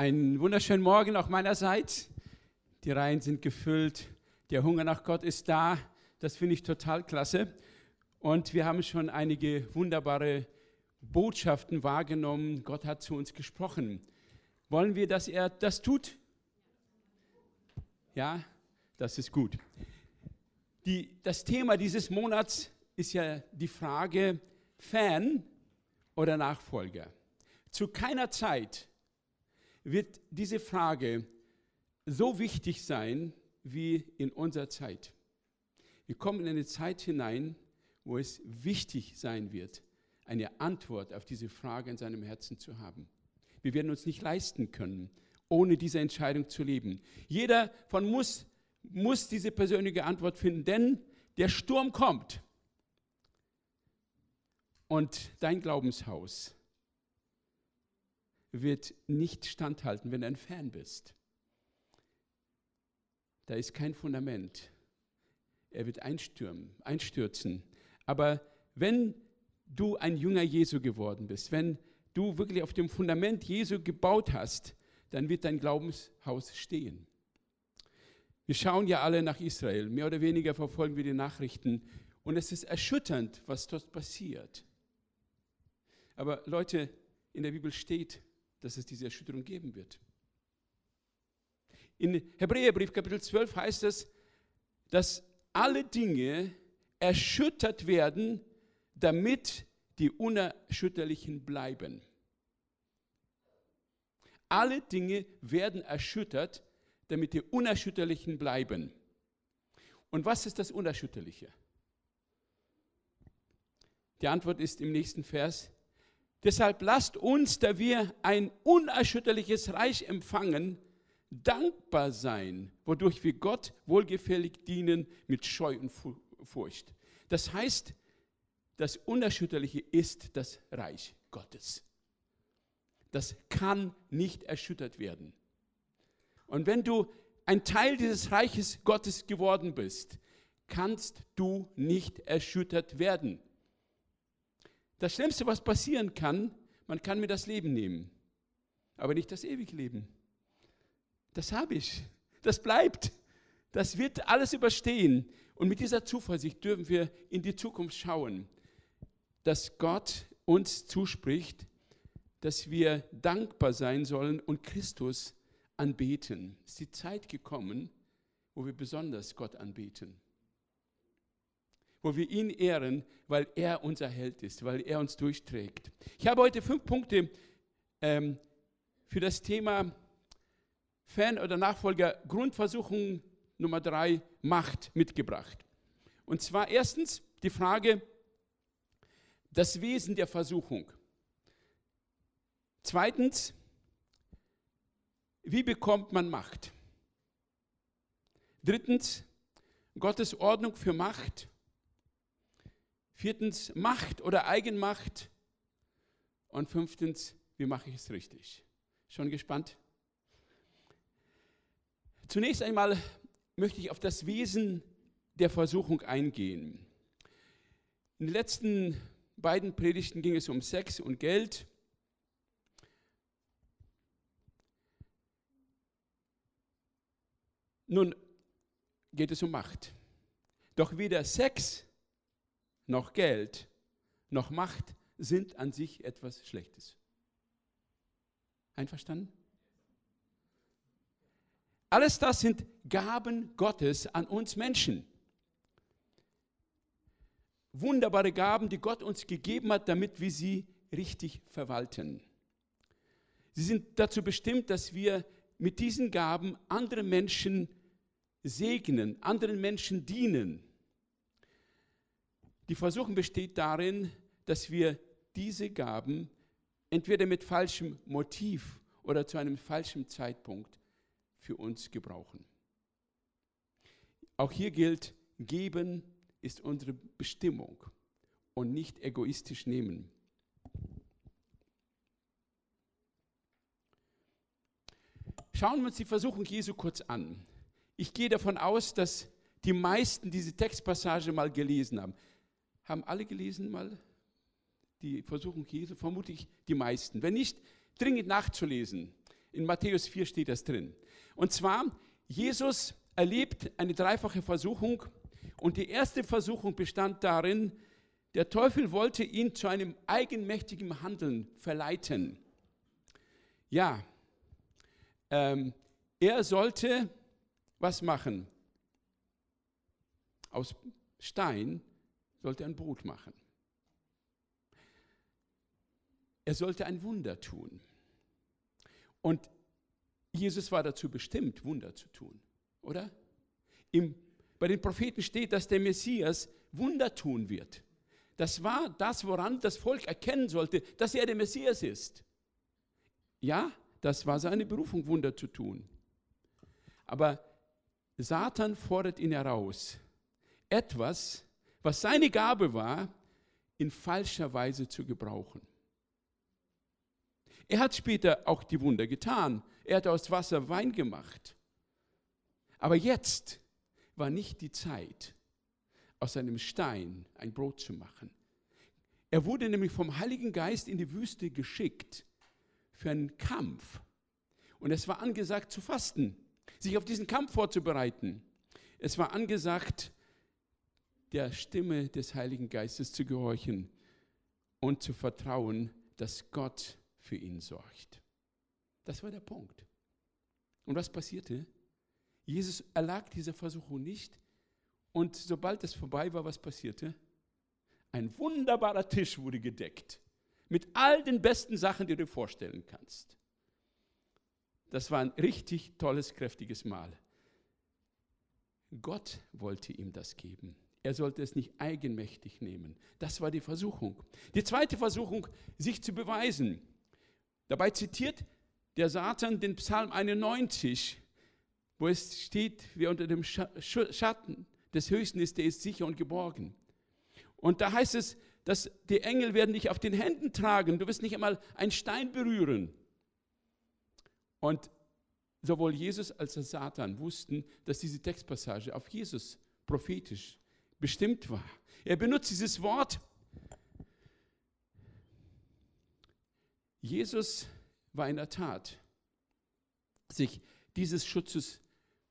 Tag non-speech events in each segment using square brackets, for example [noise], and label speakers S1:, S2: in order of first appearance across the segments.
S1: Einen wunderschönen Morgen auch meinerseits. Die Reihen sind gefüllt. Der Hunger nach Gott ist da. Das finde ich total klasse. Und wir haben schon einige wunderbare Botschaften wahrgenommen. Gott hat zu uns gesprochen. Wollen wir, dass er das tut? Ja, das ist gut. Die, das Thema dieses Monats ist ja die Frage Fan oder Nachfolger. Zu keiner Zeit wird diese Frage so wichtig sein wie in unserer Zeit. Wir kommen in eine Zeit hinein, wo es wichtig sein wird, eine Antwort auf diese Frage in seinem Herzen zu haben. Wir werden uns nicht leisten können, ohne diese Entscheidung zu leben. Jeder von muss, muss diese persönliche Antwort finden, denn der Sturm kommt. Und dein Glaubenshaus wird nicht standhalten, wenn du ein Fan bist. Da ist kein Fundament. Er wird einstürmen, einstürzen. Aber wenn du ein Jünger Jesu geworden bist, wenn du wirklich auf dem Fundament Jesu gebaut hast, dann wird dein Glaubenshaus stehen. Wir schauen ja alle nach Israel, mehr oder weniger verfolgen wir die Nachrichten und es ist erschütternd, was dort passiert. Aber Leute, in der Bibel steht, dass es diese Erschütterung geben wird. In Hebräerbrief Kapitel 12 heißt es, dass alle Dinge erschüttert werden, damit die Unerschütterlichen bleiben. Alle Dinge werden erschüttert, damit die Unerschütterlichen bleiben. Und was ist das Unerschütterliche? Die Antwort ist im nächsten Vers, Deshalb lasst uns, da wir ein unerschütterliches Reich empfangen, dankbar sein, wodurch wir Gott wohlgefällig dienen mit Scheu und Furcht. Das heißt, das Unerschütterliche ist das Reich Gottes. Das kann nicht erschüttert werden. Und wenn du ein Teil dieses Reiches Gottes geworden bist, kannst du nicht erschüttert werden. Das Schlimmste, was passieren kann, man kann mir das Leben nehmen, aber nicht das ewige Leben. Das habe ich. Das bleibt. Das wird alles überstehen. Und mit dieser Zuversicht dürfen wir in die Zukunft schauen, dass Gott uns zuspricht, dass wir dankbar sein sollen und Christus anbeten. Es ist die Zeit gekommen, wo wir besonders Gott anbeten wo wir ihn ehren, weil er unser Held ist, weil er uns durchträgt. Ich habe heute fünf Punkte ähm, für das Thema Fan oder Nachfolger Grundversuchung Nummer drei Macht mitgebracht. Und zwar erstens die Frage, das Wesen der Versuchung. Zweitens, wie bekommt man Macht? Drittens, Gottes Ordnung für Macht. Viertens, Macht oder Eigenmacht. Und fünftens, wie mache ich es richtig? Schon gespannt? Zunächst einmal möchte ich auf das Wesen der Versuchung eingehen. In den letzten beiden Predigten ging es um Sex und Geld. Nun geht es um Macht. Doch weder Sex noch Geld, noch Macht sind an sich etwas Schlechtes. Einverstanden? Alles das sind Gaben Gottes an uns Menschen. Wunderbare Gaben, die Gott uns gegeben hat, damit wir sie richtig verwalten. Sie sind dazu bestimmt, dass wir mit diesen Gaben andere Menschen segnen, anderen Menschen dienen. Die Versuchung besteht darin, dass wir diese Gaben entweder mit falschem Motiv oder zu einem falschen Zeitpunkt für uns gebrauchen. Auch hier gilt, geben ist unsere Bestimmung und nicht egoistisch nehmen. Schauen wir uns die Versuchung Jesu kurz an. Ich gehe davon aus, dass die meisten diese Textpassage mal gelesen haben. Haben alle gelesen mal die Versuchung Jesu? Vermutlich die meisten. Wenn nicht, dringend nachzulesen. In Matthäus 4 steht das drin. Und zwar, Jesus erlebt eine dreifache Versuchung und die erste Versuchung bestand darin, der Teufel wollte ihn zu einem eigenmächtigen Handeln verleiten. Ja, ähm, er sollte was machen? Aus Stein sollte ein Brot machen. Er sollte ein Wunder tun. Und Jesus war dazu bestimmt, Wunder zu tun, oder? Im, bei den Propheten steht, dass der Messias Wunder tun wird. Das war das, woran das Volk erkennen sollte, dass er der Messias ist. Ja, das war seine Berufung, Wunder zu tun. Aber Satan fordert ihn heraus, etwas, was seine Gabe war, in falscher Weise zu gebrauchen. Er hat später auch die Wunder getan. Er hat aus Wasser Wein gemacht. Aber jetzt war nicht die Zeit, aus einem Stein ein Brot zu machen. Er wurde nämlich vom Heiligen Geist in die Wüste geschickt für einen Kampf. Und es war angesagt zu fasten, sich auf diesen Kampf vorzubereiten. Es war angesagt, der Stimme des Heiligen Geistes zu gehorchen und zu vertrauen, dass Gott für ihn sorgt. Das war der Punkt. Und was passierte? Jesus erlag dieser Versuchung nicht. Und sobald es vorbei war, was passierte? Ein wunderbarer Tisch wurde gedeckt. Mit all den besten Sachen, die du dir vorstellen kannst. Das war ein richtig tolles, kräftiges Mahl. Gott wollte ihm das geben. Er sollte es nicht eigenmächtig nehmen. Das war die Versuchung. Die zweite Versuchung, sich zu beweisen. Dabei zitiert der Satan den Psalm 91, wo es steht, wer unter dem Schatten des Höchsten ist, der ist sicher und geborgen. Und da heißt es, dass die Engel werden dich auf den Händen tragen, du wirst nicht einmal einen Stein berühren. Und sowohl Jesus als auch Satan wussten, dass diese Textpassage auf Jesus prophetisch bestimmt war. Er benutzt dieses Wort Jesus war in der Tat sich dieses Schutzes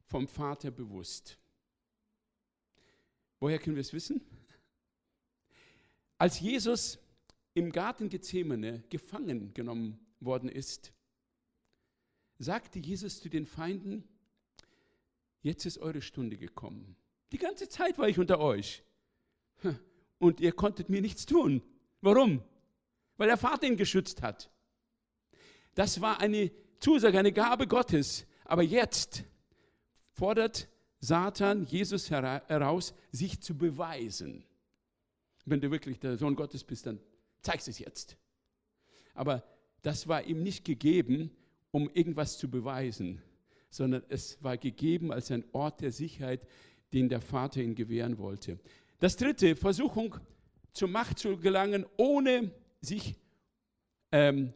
S1: vom Vater bewusst. Woher können wir es wissen? Als Jesus im Garten Gethsemane gefangen genommen worden ist, sagte Jesus zu den Feinden, jetzt ist eure Stunde gekommen. Die ganze Zeit war ich unter euch und ihr konntet mir nichts tun. Warum? Weil der Vater ihn geschützt hat. Das war eine Zusage, eine Gabe Gottes. Aber jetzt fordert Satan Jesus heraus, sich zu beweisen. Wenn du wirklich der Sohn Gottes bist, dann zeigst es jetzt. Aber das war ihm nicht gegeben, um irgendwas zu beweisen, sondern es war gegeben als ein Ort der Sicherheit, den der Vater ihm gewähren wollte. Das dritte, Versuchung zur Macht zu gelangen, ohne sich ähm,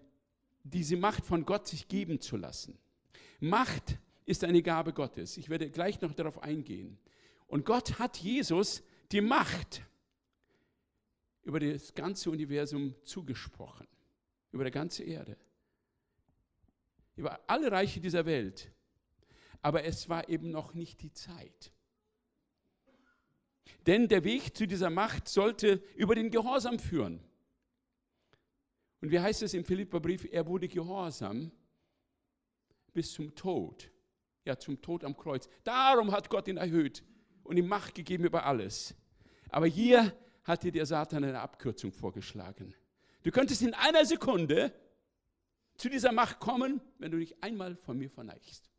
S1: diese Macht von Gott sich geben zu lassen. Macht ist eine Gabe Gottes. Ich werde gleich noch darauf eingehen. Und Gott hat Jesus die Macht über das ganze Universum zugesprochen, über die ganze Erde, über alle Reiche dieser Welt. Aber es war eben noch nicht die Zeit. Denn der Weg zu dieser Macht sollte über den Gehorsam führen. Und wie heißt es im Philipperbrief? Er wurde gehorsam bis zum Tod. Ja, zum Tod am Kreuz. Darum hat Gott ihn erhöht und ihm Macht gegeben über alles. Aber hier hat dir der Satan eine Abkürzung vorgeschlagen. Du könntest in einer Sekunde zu dieser Macht kommen, wenn du dich einmal von mir verneigst.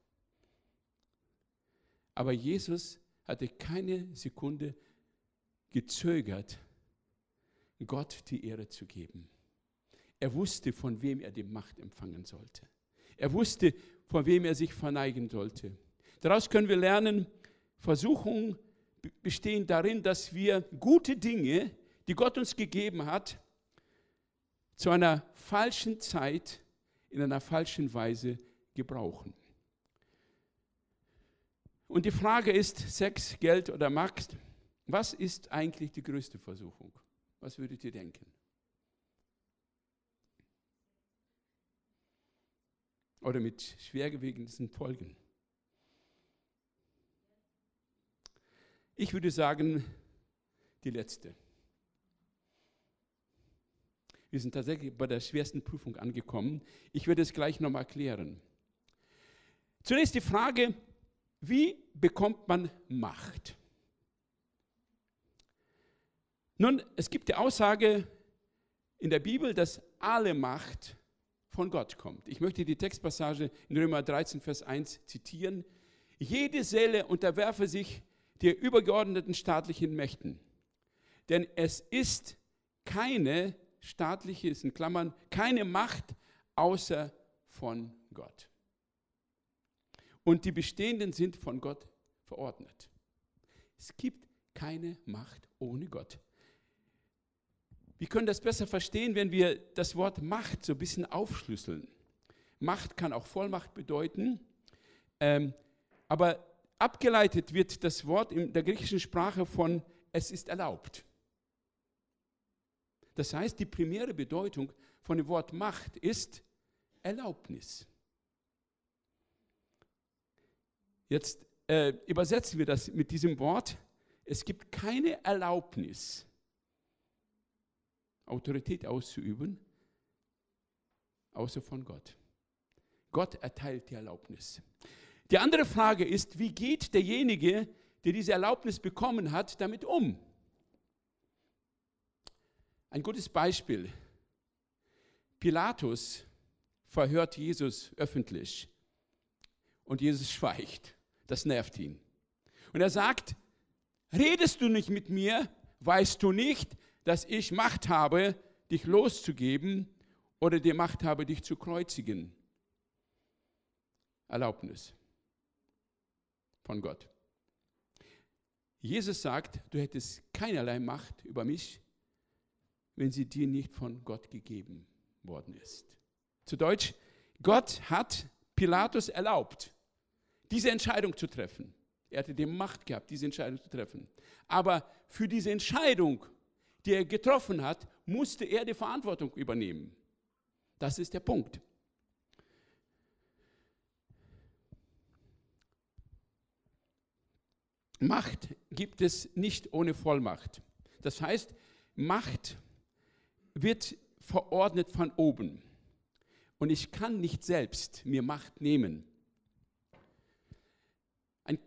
S1: Aber Jesus hatte keine Sekunde gezögert, Gott die Ehre zu geben. Er wusste, von wem er die Macht empfangen sollte. Er wusste, vor wem er sich verneigen sollte. Daraus können wir lernen, Versuchungen bestehen darin, dass wir gute Dinge, die Gott uns gegeben hat, zu einer falschen Zeit in einer falschen Weise gebrauchen. Und die Frage ist, Sex, Geld oder Macht, was ist eigentlich die größte Versuchung? Was würdet ihr denken? Oder mit schwergewiegenden Folgen? Ich würde sagen, die letzte. Wir sind tatsächlich bei der schwersten Prüfung angekommen. Ich werde es gleich nochmal erklären. Zunächst die Frage, wie bekommt man Macht? Nun, es gibt die Aussage in der Bibel, dass alle Macht von Gott kommt. Ich möchte die Textpassage in Römer 13, Vers 1 zitieren. Jede Seele unterwerfe sich der übergeordneten staatlichen Mächten. Denn es ist keine staatliche, ist in Klammern, keine Macht außer von Gott. Und die bestehenden sind von Gott verordnet. Es gibt keine Macht ohne Gott. Wir können das besser verstehen, wenn wir das Wort Macht so ein bisschen aufschlüsseln. Macht kann auch Vollmacht bedeuten, ähm, aber abgeleitet wird das Wort in der griechischen Sprache von es ist erlaubt. Das heißt, die primäre Bedeutung von dem Wort Macht ist Erlaubnis. Jetzt äh, übersetzen wir das mit diesem Wort. Es gibt keine Erlaubnis Autorität auszuüben, außer von Gott. Gott erteilt die Erlaubnis. Die andere Frage ist, wie geht derjenige, der diese Erlaubnis bekommen hat, damit um? Ein gutes Beispiel. Pilatus verhört Jesus öffentlich und Jesus schweigt. Das nervt ihn. Und er sagt, redest du nicht mit mir, weißt du nicht, dass ich Macht habe, dich loszugeben oder die Macht habe, dich zu kreuzigen. Erlaubnis von Gott. Jesus sagt, du hättest keinerlei Macht über mich, wenn sie dir nicht von Gott gegeben worden ist. Zu Deutsch, Gott hat Pilatus erlaubt, diese Entscheidung zu treffen. Er hatte die Macht gehabt, diese Entscheidung zu treffen. Aber für diese Entscheidung die er getroffen hat, musste er die Verantwortung übernehmen. Das ist der Punkt. Macht gibt es nicht ohne Vollmacht. Das heißt, Macht wird verordnet von oben. Und ich kann nicht selbst mir Macht nehmen. Ein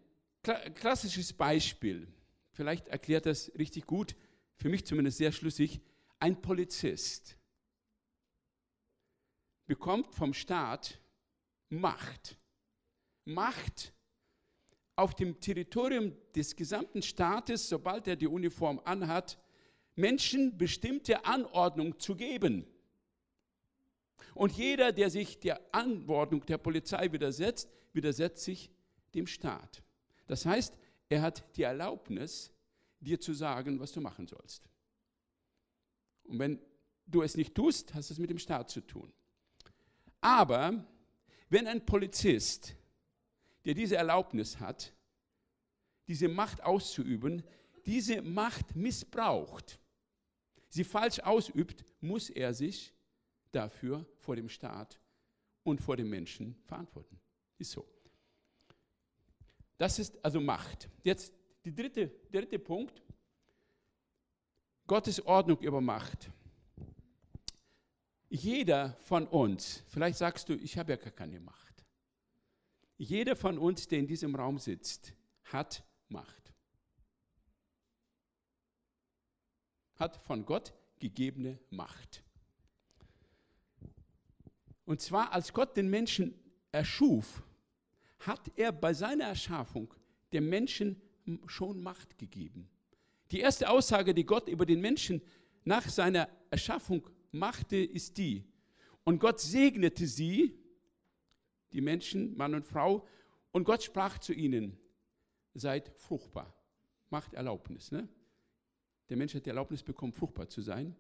S1: klassisches Beispiel, vielleicht erklärt das richtig gut, für mich zumindest sehr schlüssig, ein Polizist bekommt vom Staat Macht. Macht auf dem Territorium des gesamten Staates, sobald er die Uniform anhat, Menschen bestimmte Anordnung zu geben. Und jeder, der sich der Anordnung der Polizei widersetzt, widersetzt sich dem Staat. Das heißt, er hat die Erlaubnis, dir zu sagen, was du machen sollst. Und wenn du es nicht tust, hast es mit dem Staat zu tun. Aber wenn ein Polizist, der diese Erlaubnis hat, diese Macht auszuüben, diese Macht missbraucht, sie falsch ausübt, muss er sich dafür vor dem Staat und vor den Menschen verantworten. Ist so. Das ist also Macht. Jetzt die dritte, der dritte Punkt, Gottes Ordnung über Macht. Jeder von uns, vielleicht sagst du, ich habe ja gar keine Macht. Jeder von uns, der in diesem Raum sitzt, hat Macht. Hat von Gott gegebene Macht. Und zwar als Gott den Menschen erschuf, hat er bei seiner Erschaffung dem Menschen schon Macht gegeben. Die erste Aussage, die Gott über den Menschen nach seiner Erschaffung machte, ist die, und Gott segnete sie die Menschen, Mann und Frau, und Gott sprach zu ihnen, seid fruchtbar, macht Erlaubnis. Ne? Der Mensch hat die Erlaubnis bekommen, fruchtbar zu sein.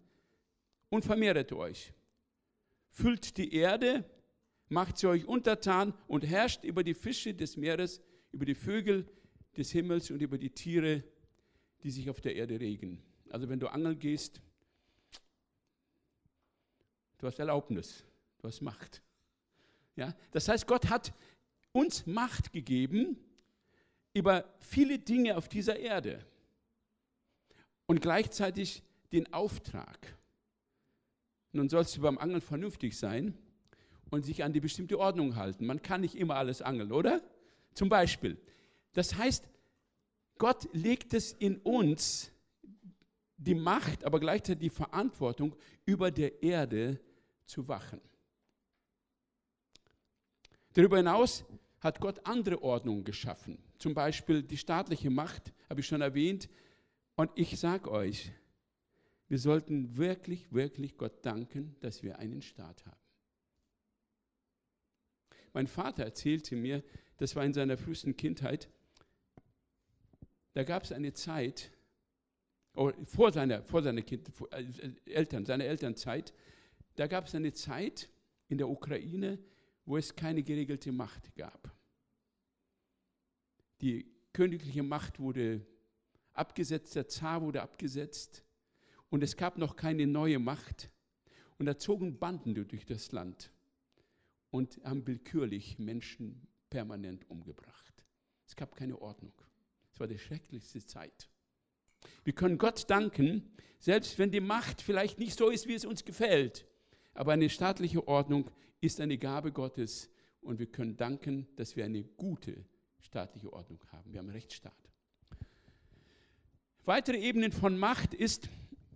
S1: Und vermehret euch. Füllt die Erde, macht sie euch untertan und herrscht über die Fische des Meeres, über die Vögel des Himmels und über die Tiere, die sich auf der Erde regen. Also wenn du angeln gehst, du hast Erlaubnis, du hast Macht. Ja? Das heißt, Gott hat uns Macht gegeben über viele Dinge auf dieser Erde und gleichzeitig den Auftrag. Nun sollst du beim Angeln vernünftig sein und sich an die bestimmte Ordnung halten. Man kann nicht immer alles angeln, oder? Zum Beispiel. Das heißt, Gott legt es in uns die Macht, aber gleichzeitig die Verantwortung, über der Erde zu wachen. Darüber hinaus hat Gott andere Ordnungen geschaffen. Zum Beispiel die staatliche Macht, habe ich schon erwähnt. Und ich sage euch, wir sollten wirklich, wirklich Gott danken, dass wir einen Staat haben. Mein Vater erzählte mir, das war in seiner frühesten Kindheit, da gab es eine Zeit, oh, vor seiner, vor seiner kind, vor, äh, Eltern, seiner Elternzeit, da gab es eine Zeit in der Ukraine, wo es keine geregelte Macht gab. Die königliche Macht wurde abgesetzt, der Zar wurde abgesetzt und es gab noch keine neue Macht. Und da zogen Banden durch das Land und haben willkürlich Menschen permanent umgebracht. Es gab keine Ordnung. Es war die schrecklichste Zeit. Wir können Gott danken, selbst wenn die Macht vielleicht nicht so ist, wie es uns gefällt. Aber eine staatliche Ordnung ist eine Gabe Gottes und wir können danken, dass wir eine gute staatliche Ordnung haben. Wir haben einen Rechtsstaat. Weitere Ebenen von Macht ist,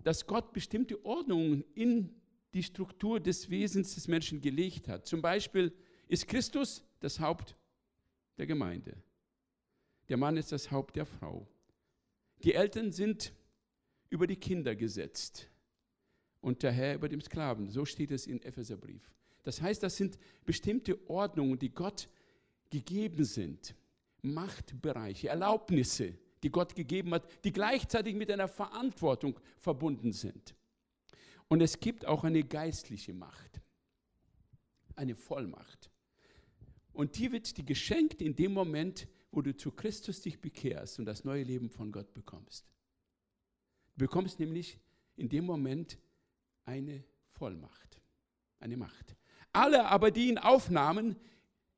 S1: dass Gott bestimmte Ordnungen in die Struktur des Wesens des Menschen gelegt hat. Zum Beispiel ist Christus das Haupt der Gemeinde. Der Mann ist das Haupt der Frau. Die Eltern sind über die Kinder gesetzt und der Herr über dem Sklaven. So steht es in Epheserbrief. Das heißt, das sind bestimmte Ordnungen, die Gott gegeben sind. Machtbereiche, Erlaubnisse, die Gott gegeben hat, die gleichzeitig mit einer Verantwortung verbunden sind. Und es gibt auch eine geistliche Macht, eine Vollmacht. Und die wird dir geschenkt in dem Moment, wo du zu Christus dich bekehrst und das neue Leben von Gott bekommst. Du bekommst nämlich in dem Moment eine Vollmacht, eine Macht. Alle aber, die ihn aufnahmen,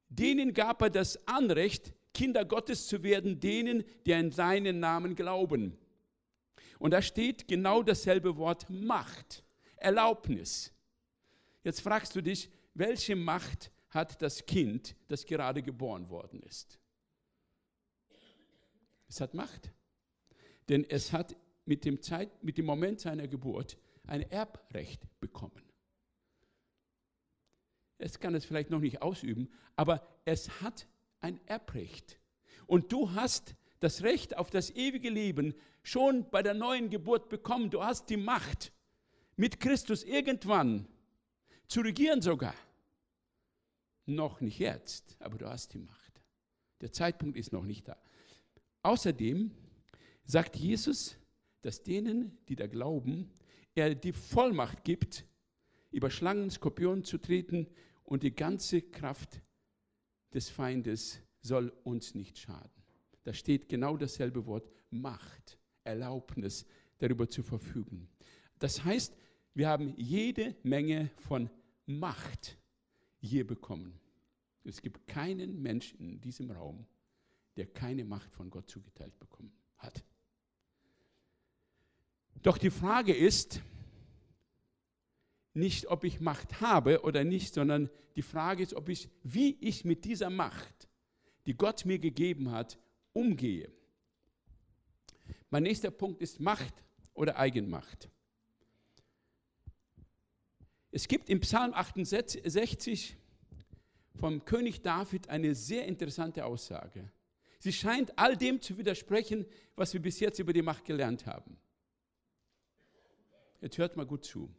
S1: denen gab er das Anrecht, Kinder Gottes zu werden, denen, die an seinen Namen glauben. Und da steht genau dasselbe Wort Macht, Erlaubnis. Jetzt fragst du dich, welche Macht hat das Kind, das gerade geboren worden ist? Es hat Macht. Denn es hat mit dem, Zeit, mit dem Moment seiner Geburt ein Erbrecht bekommen. Es kann es vielleicht noch nicht ausüben, aber es hat ein Erbrecht. Und du hast das Recht auf das ewige Leben schon bei der neuen Geburt bekommen. Du hast die Macht, mit Christus irgendwann zu regieren sogar. Noch nicht jetzt, aber du hast die Macht. Der Zeitpunkt ist noch nicht da. Außerdem sagt Jesus, dass denen, die da glauben, er die Vollmacht gibt, über Schlangen, Skorpionen zu treten und die ganze Kraft des Feindes soll uns nicht schaden. Da steht genau dasselbe Wort Macht, Erlaubnis, darüber zu verfügen. Das heißt, wir haben jede Menge von Macht hier bekommen. Es gibt keinen Menschen in diesem Raum, der keine Macht von Gott zugeteilt bekommen hat. Doch die Frage ist nicht, ob ich Macht habe oder nicht, sondern die Frage ist, ob ich, wie ich mit dieser Macht, die Gott mir gegeben hat, umgehe. Mein nächster Punkt ist Macht oder Eigenmacht. Es gibt im Psalm 68 vom König David eine sehr interessante Aussage. Sie scheint all dem zu widersprechen, was wir bis jetzt über die Macht gelernt haben. Jetzt hört mal gut zu.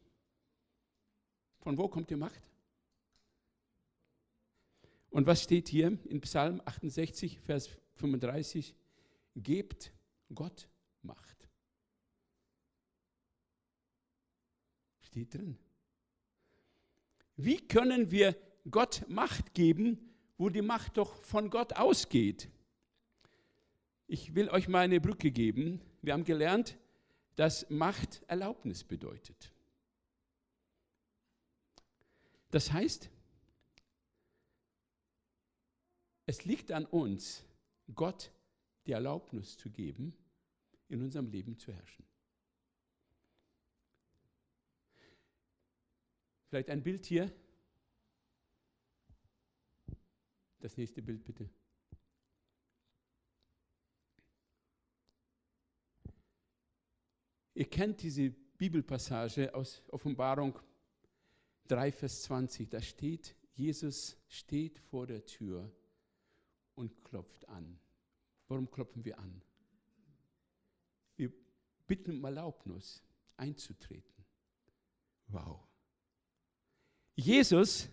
S1: Von wo kommt die Macht? Und was steht hier in Psalm 68, Vers 35? Gebt Gott Macht. Steht drin. Wie können wir Gott Macht geben, wo die Macht doch von Gott ausgeht? Ich will euch mal eine Brücke geben. Wir haben gelernt, dass Macht Erlaubnis bedeutet. Das heißt, es liegt an uns, Gott die Erlaubnis zu geben, in unserem Leben zu herrschen. Vielleicht ein Bild hier. Das nächste Bild bitte. Ihr kennt diese Bibelpassage aus Offenbarung 3, Vers 20. Da steht, Jesus steht vor der Tür und klopft an. Warum klopfen wir an? Wir bitten um Erlaubnis einzutreten. Wow. Jesus,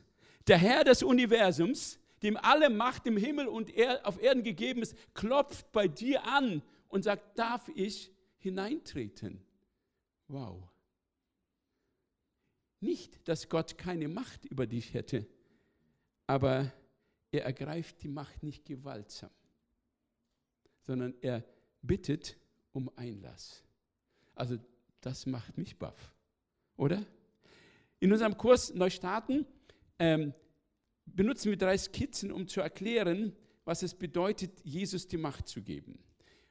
S1: der Herr des Universums, dem alle Macht im Himmel und auf Erden gegeben ist, klopft bei dir an und sagt, darf ich hineintreten? Wow. Nicht, dass Gott keine Macht über dich hätte, aber er ergreift die Macht nicht gewaltsam, sondern er bittet um Einlass. Also das macht mich baff, oder? In unserem Kurs Neustarten ähm, benutzen wir drei Skizzen, um zu erklären, was es bedeutet, Jesus die Macht zu geben.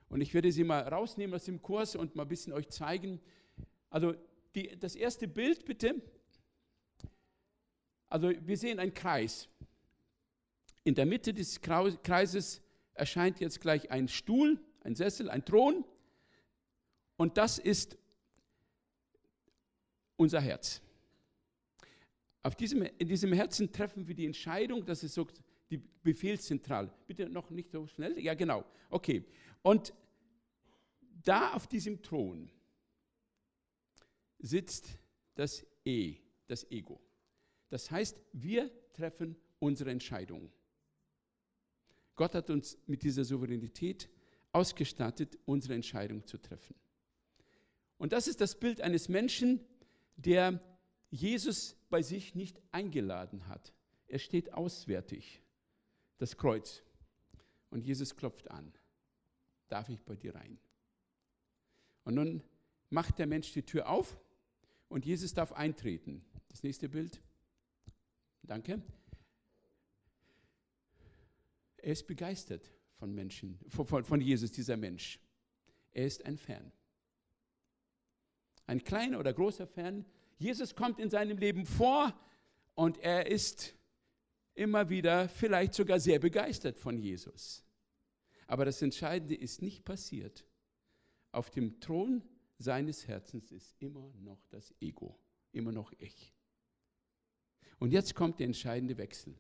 S1: Und ich werde sie mal rausnehmen aus dem Kurs und mal ein bisschen euch zeigen, also die, das erste Bild bitte. Also wir sehen einen Kreis. In der Mitte des Kreises erscheint jetzt gleich ein Stuhl, ein Sessel, ein Thron. Und das ist unser Herz. Auf diesem, in diesem Herzen treffen wir die Entscheidung, das ist so die Befehlszentrale. Bitte noch nicht so schnell. Ja, genau. Okay. Und da auf diesem Thron sitzt das E, das Ego. Das heißt, wir treffen unsere Entscheidungen. Gott hat uns mit dieser Souveränität ausgestattet, unsere Entscheidung zu treffen. Und das ist das Bild eines Menschen, der Jesus bei sich nicht eingeladen hat. Er steht auswärtig, das Kreuz. Und Jesus klopft an. Darf ich bei dir rein? Und nun macht der Mensch die Tür auf und Jesus darf eintreten. Das nächste Bild. Danke. Er ist begeistert von Menschen, von, von Jesus, dieser Mensch. Er ist ein Fan. Ein kleiner oder großer Fan. Jesus kommt in seinem Leben vor und er ist immer wieder vielleicht sogar sehr begeistert von Jesus. Aber das Entscheidende ist nicht passiert. Auf dem Thron seines Herzens ist immer noch das Ego, immer noch ich. Und jetzt kommt der entscheidende Wechsel.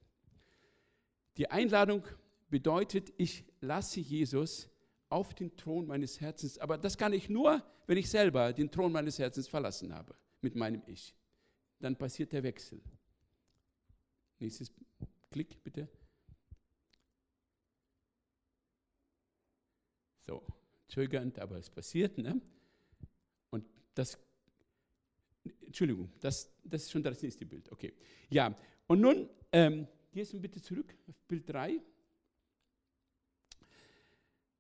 S1: Die Einladung bedeutet, ich lasse Jesus auf den Thron meines Herzens, aber das kann ich nur, wenn ich selber den Thron meines Herzens verlassen habe, mit meinem Ich. Dann passiert der Wechsel. Nächstes Klick bitte. So, zögernd, aber es passiert. Ne? das, Entschuldigung, das, das ist schon das nächste Bild. Okay. Ja, und nun, ähm, gehst du bitte zurück auf Bild 3.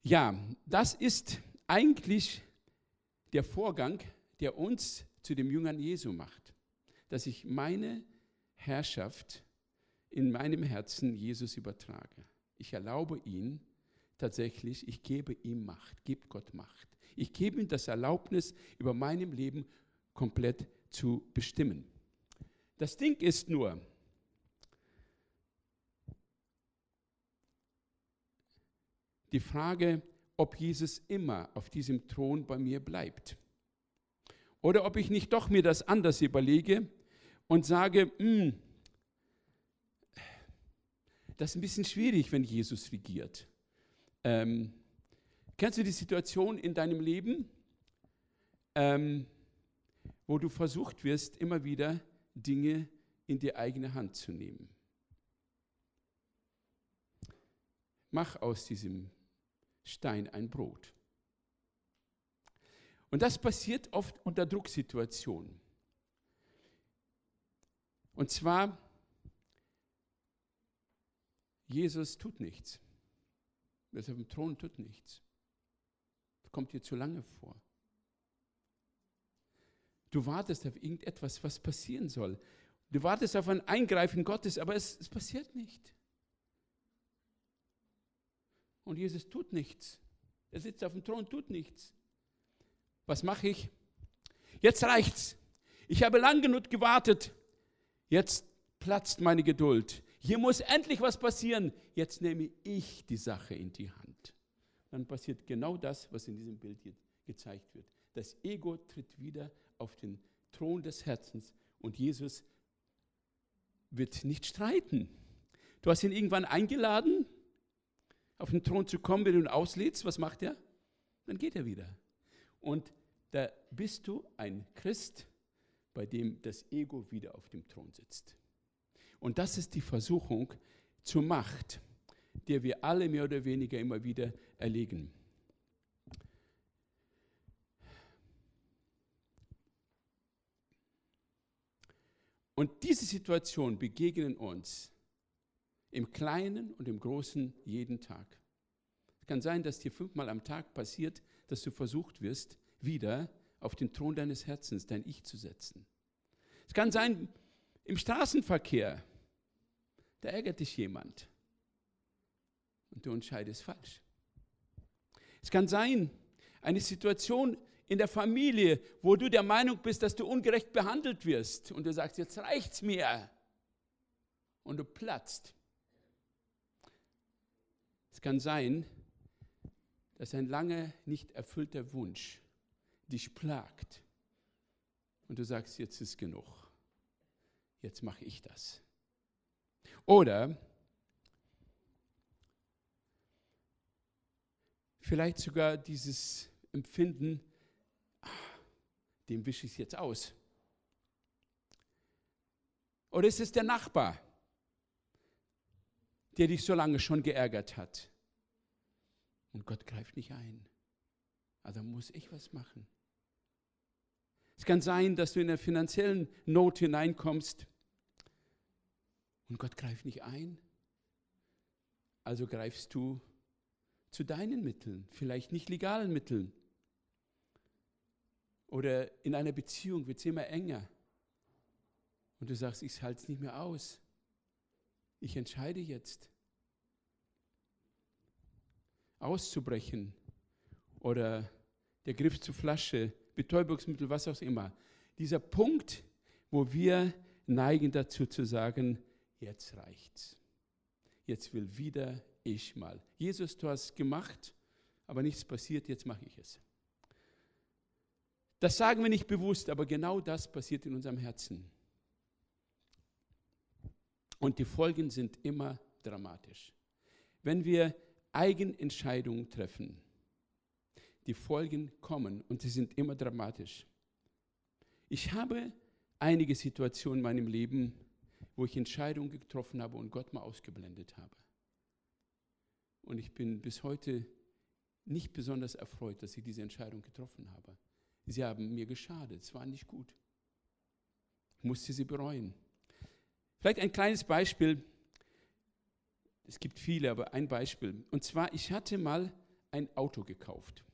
S1: Ja, das ist eigentlich der Vorgang, der uns zu dem Jüngern Jesu macht. Dass ich meine Herrschaft in meinem Herzen Jesus übertrage. Ich erlaube ihn tatsächlich, ich gebe ihm Macht, gebe Gott Macht. Ich gebe ihm das Erlaubnis, über meinem Leben komplett zu bestimmen. Das Ding ist nur, die Frage, ob Jesus immer auf diesem Thron bei mir bleibt. Oder ob ich nicht doch mir das anders überlege und sage, hm, das ist ein bisschen schwierig, wenn Jesus regiert. Ähm, Kennst du die Situation in deinem Leben, ähm, wo du versucht wirst, immer wieder Dinge in die eigene Hand zu nehmen? mach aus diesem Stein ein Brot. Und das passiert oft unter Drucksituationen. Und zwar, Jesus tut nichts. Er ist auf dem Thron tut nichts. Das kommt dir zu lange vor. Du wartest auf irgendetwas, was passieren soll. Du wartest auf ein Eingreifen Gottes, aber es, es passiert nicht. Und Jesus tut nichts. Er sitzt auf dem Thron, tut nichts. Was mache ich? Jetzt reicht's. Ich habe lang genug gewartet. Jetzt platzt meine Geduld. Hier muss endlich was passieren. Jetzt nehme ich die Sache in die Hand. Dann passiert genau das, was in diesem Bild hier gezeigt wird. Das Ego tritt wieder auf den Thron des Herzens und Jesus wird nicht streiten. Du hast ihn irgendwann eingeladen, auf den Thron zu kommen, wenn du ihn auslädst. Was macht er? Dann geht er wieder. Und da bist du ein Christ, bei dem das Ego wieder auf dem Thron sitzt. Und das ist die Versuchung zur Macht, der wir alle mehr oder weniger immer wieder erlegen. Und diese Situation begegnen uns im Kleinen und im Großen jeden Tag. Es kann sein, dass dir fünfmal am Tag passiert, dass du versucht wirst, wieder auf den Thron deines Herzens dein Ich zu setzen. Es kann sein, im Straßenverkehr, da ärgert dich jemand und du entscheidest falsch. Es kann sein, eine Situation in der Familie, wo du der Meinung bist, dass du ungerecht behandelt wirst und du sagst, jetzt reicht's mir und du platzt. Es kann sein, dass ein lange nicht erfüllter Wunsch dich plagt und du sagst, jetzt ist genug, jetzt mache ich das. Oder vielleicht sogar dieses Empfinden, dem wische ich es jetzt aus. Oder ist es der Nachbar, der dich so lange schon geärgert hat? Und Gott greift nicht ein. Also muss ich was machen. Es kann sein, dass du in eine finanziellen Not hineinkommst und Gott greift nicht ein. Also greifst du zu deinen Mitteln, vielleicht nicht legalen Mitteln. Oder in einer Beziehung wird es immer enger. Und du sagst, ich halte es nicht mehr aus. Ich entscheide jetzt, auszubrechen oder der Griff zur Flasche, Betäubungsmittel, was auch immer. Dieser Punkt, wo wir neigen dazu zu sagen, jetzt reicht's. Jetzt will wieder ich mal. Jesus, du hast gemacht, aber nichts passiert, jetzt mache ich es. Das sagen wir nicht bewusst, aber genau das passiert in unserem Herzen. Und die Folgen sind immer dramatisch. Wenn wir Eigenentscheidungen treffen, die Folgen kommen und sie sind immer dramatisch. Ich habe einige Situationen in meinem Leben, wo ich Entscheidungen getroffen habe und Gott mal ausgeblendet habe. Und ich bin bis heute nicht besonders erfreut, dass ich diese Entscheidung getroffen habe. Sie haben mir geschadet, es war nicht gut. Ich musste sie bereuen. Vielleicht ein kleines Beispiel. Es gibt viele, aber ein Beispiel. Und zwar, ich hatte mal ein Auto gekauft.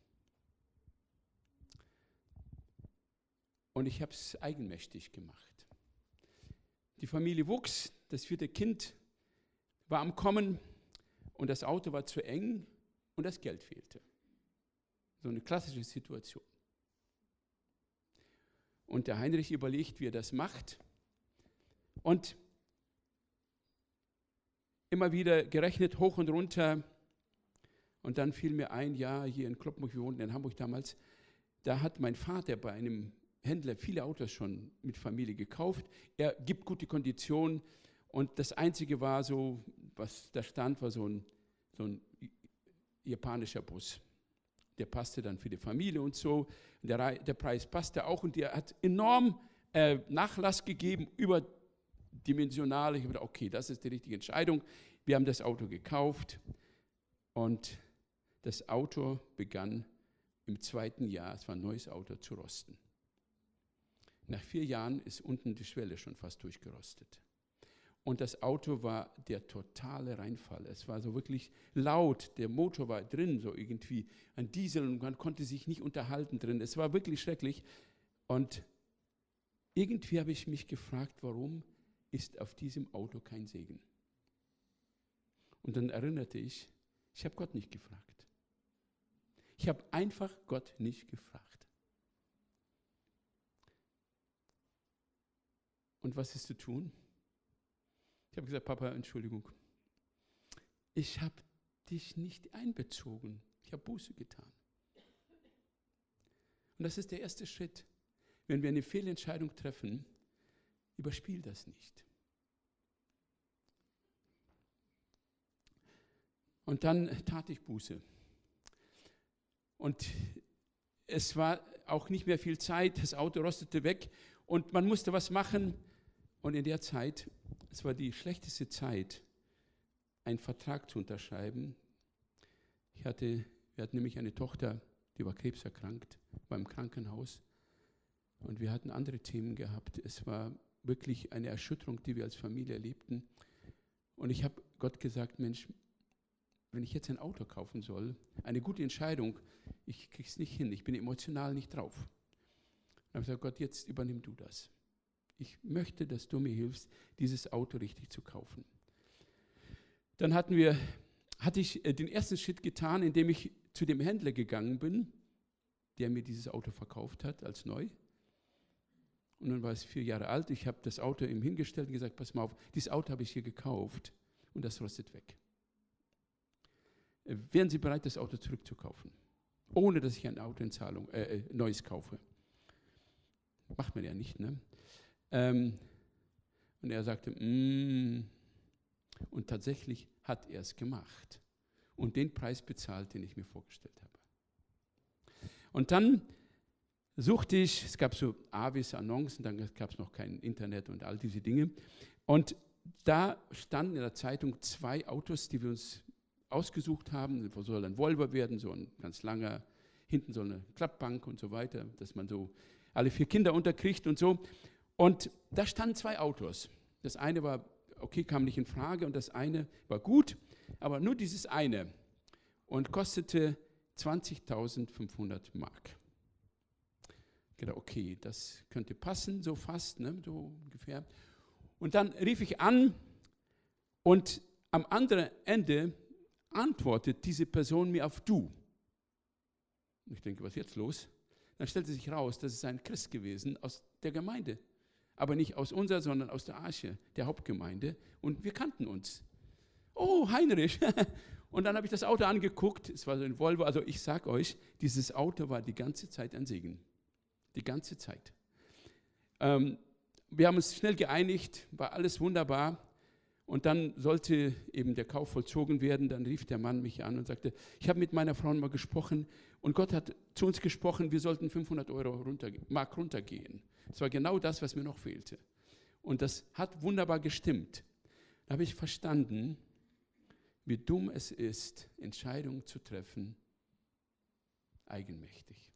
S1: Und ich habe es eigenmächtig gemacht. Die Familie wuchs, das vierte Kind war am Kommen und das Auto war zu eng und das Geld fehlte. So eine klassische Situation. Und der Heinrich überlegt, wie er das macht. Und immer wieder gerechnet, hoch und runter. Und dann fiel mir ein, ja, hier in Kloppenburg, wir wohnten in Hamburg damals, da hat mein Vater bei einem Händler viele Autos schon mit Familie gekauft. Er gibt gute Konditionen und das Einzige war so, was da stand, war so ein, so ein japanischer Bus. Der passte dann für die Familie und so. Der, der Preis passte auch und der hat enorm äh, Nachlass gegeben, überdimensional. Ich habe gedacht, okay, das ist die richtige Entscheidung. Wir haben das Auto gekauft Und das Auto begann im zweiten Jahr, es war ein neues Auto, zu rosten. Nach vier Jahren ist unten die Schwelle schon fast durchgerostet. Und das Auto war der totale Reinfall. Es war so wirklich laut. Der Motor war drin, so irgendwie ein Diesel und man konnte sich nicht unterhalten drin. Es war wirklich schrecklich. Und irgendwie habe ich mich gefragt, warum ist auf diesem Auto kein Segen? Und dann erinnerte ich, ich habe Gott nicht gefragt. Ich habe einfach Gott nicht gefragt. Und was ist zu tun? Ich habe gesagt, Papa, Entschuldigung. Ich habe dich nicht einbezogen. Ich habe Buße getan. Und das ist der erste Schritt. Wenn wir eine Fehlentscheidung treffen, überspiel das nicht. Und dann tat ich Buße. Und es war auch nicht mehr viel Zeit, das Auto rostete weg und man musste was machen. Und in der Zeit, es war die schlechteste Zeit, einen Vertrag zu unterschreiben. Ich hatte, wir hatten nämlich eine Tochter, die war krebserkrankt, war im Krankenhaus. Und wir hatten andere Themen gehabt. Es war wirklich eine Erschütterung, die wir als Familie erlebten. Und ich habe Gott gesagt, Mensch, wenn ich jetzt ein Auto kaufen soll, eine gute Entscheidung, ich kriege es nicht hin, ich bin emotional nicht drauf. Dann habe ich gesagt, Gott, jetzt übernimm du das. Ich möchte, dass du mir hilfst, dieses Auto richtig zu kaufen. Dann hatten wir, hatte ich äh, den ersten Schritt getan, indem ich zu dem Händler gegangen bin, der mir dieses Auto verkauft hat als neu. Und dann war es vier Jahre alt. Ich habe das Auto ihm hingestellt und gesagt, pass mal auf, dieses Auto habe ich hier gekauft und das rostet weg. Äh, wären Sie bereit, das Auto zurückzukaufen? Ohne dass ich ein Auto in Zahlung, äh, äh, neues kaufe. Macht man ja nicht, ne? Ähm, und er sagte, mm. und tatsächlich hat er es gemacht und den Preis bezahlt, den ich mir vorgestellt habe. Und dann suchte ich, es gab so Avis, Annoncen, dann gab es noch kein Internet und all diese Dinge. Und da standen in der Zeitung zwei Autos, die wir uns ausgesucht haben. Das soll ein Volvo werden, so ein ganz langer, hinten so eine Klappbank und so weiter, dass man so alle vier Kinder unterkriegt und so. Und da standen zwei Autos. Das eine war, okay, kam nicht in Frage und das eine war gut, aber nur dieses eine und kostete 20.500 Mark. Ich dachte, okay, das könnte passen, so fast, ne, so ungefähr. Und dann rief ich an und am anderen Ende antwortet diese Person mir auf du. Ich denke, was ist jetzt los? Dann stellte sich raus, das ist ein Christ gewesen aus der Gemeinde. Aber nicht aus unserer, sondern aus der Arche, der Hauptgemeinde. Und wir kannten uns. Oh, Heinrich. [laughs] Und dann habe ich das Auto angeguckt. Es war so ein Volvo. Also ich sage euch, dieses Auto war die ganze Zeit ein Segen. Die ganze Zeit. Ähm, wir haben uns schnell geeinigt, war alles wunderbar. Und dann sollte eben der Kauf vollzogen werden. Dann rief der Mann mich an und sagte, ich habe mit meiner Frau mal gesprochen und Gott hat zu uns gesprochen, wir sollten 500 Euro runter, Mark runtergehen. Das war genau das, was mir noch fehlte. Und das hat wunderbar gestimmt. Da habe ich verstanden, wie dumm es ist, Entscheidungen zu treffen, eigenmächtig.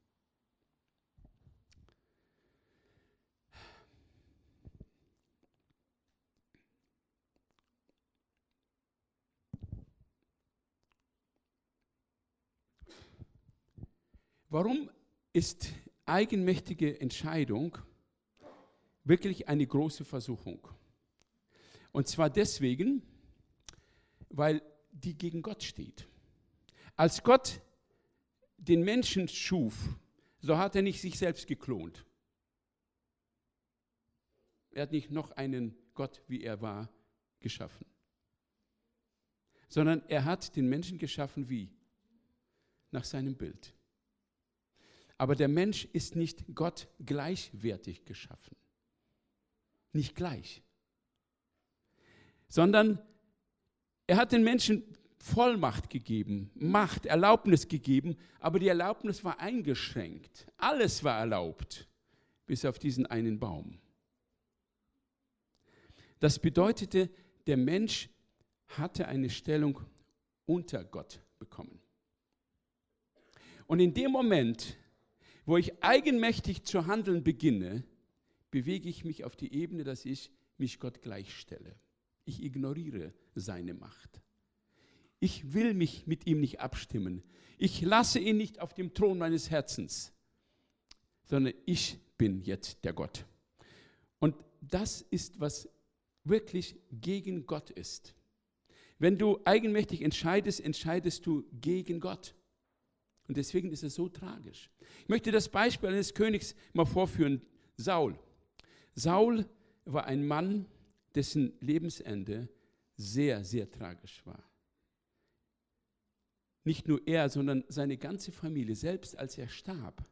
S1: Warum ist eigenmächtige Entscheidung wirklich eine große Versuchung? Und zwar deswegen, weil die gegen Gott steht. Als Gott den Menschen schuf, so hat er nicht sich selbst geklont. Er hat nicht noch einen Gott, wie er war, geschaffen, sondern er hat den Menschen geschaffen wie? Nach seinem Bild. Aber der Mensch ist nicht Gott gleichwertig geschaffen. Nicht gleich. Sondern er hat den Menschen Vollmacht gegeben, Macht, Erlaubnis gegeben, aber die Erlaubnis war eingeschränkt. Alles war erlaubt, bis auf diesen einen Baum. Das bedeutete, der Mensch hatte eine Stellung unter Gott bekommen. Und in dem Moment, wo ich eigenmächtig zu handeln beginne, bewege ich mich auf die Ebene, dass ich mich Gott gleichstelle. Ich ignoriere seine Macht. Ich will mich mit ihm nicht abstimmen. Ich lasse ihn nicht auf dem Thron meines Herzens, sondern ich bin jetzt der Gott. Und das ist, was wirklich gegen Gott ist. Wenn du eigenmächtig entscheidest, entscheidest du gegen Gott. Und deswegen ist es so tragisch. Ich möchte das Beispiel eines Königs mal vorführen, Saul. Saul war ein Mann, dessen Lebensende sehr, sehr tragisch war. Nicht nur er, sondern seine ganze Familie, selbst als er starb,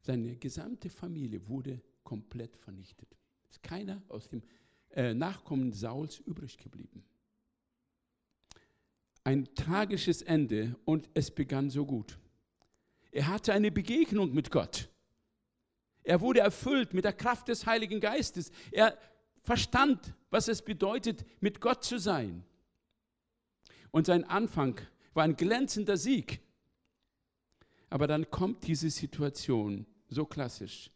S1: seine gesamte Familie wurde komplett vernichtet. Es ist keiner aus dem äh, Nachkommen Sauls übrig geblieben. Ein tragisches Ende und es begann so gut. Er hatte eine Begegnung mit Gott. Er wurde erfüllt mit der Kraft des Heiligen Geistes. Er verstand, was es bedeutet, mit Gott zu sein. Und sein Anfang war ein glänzender Sieg. Aber dann kommt diese Situation, so klassisch.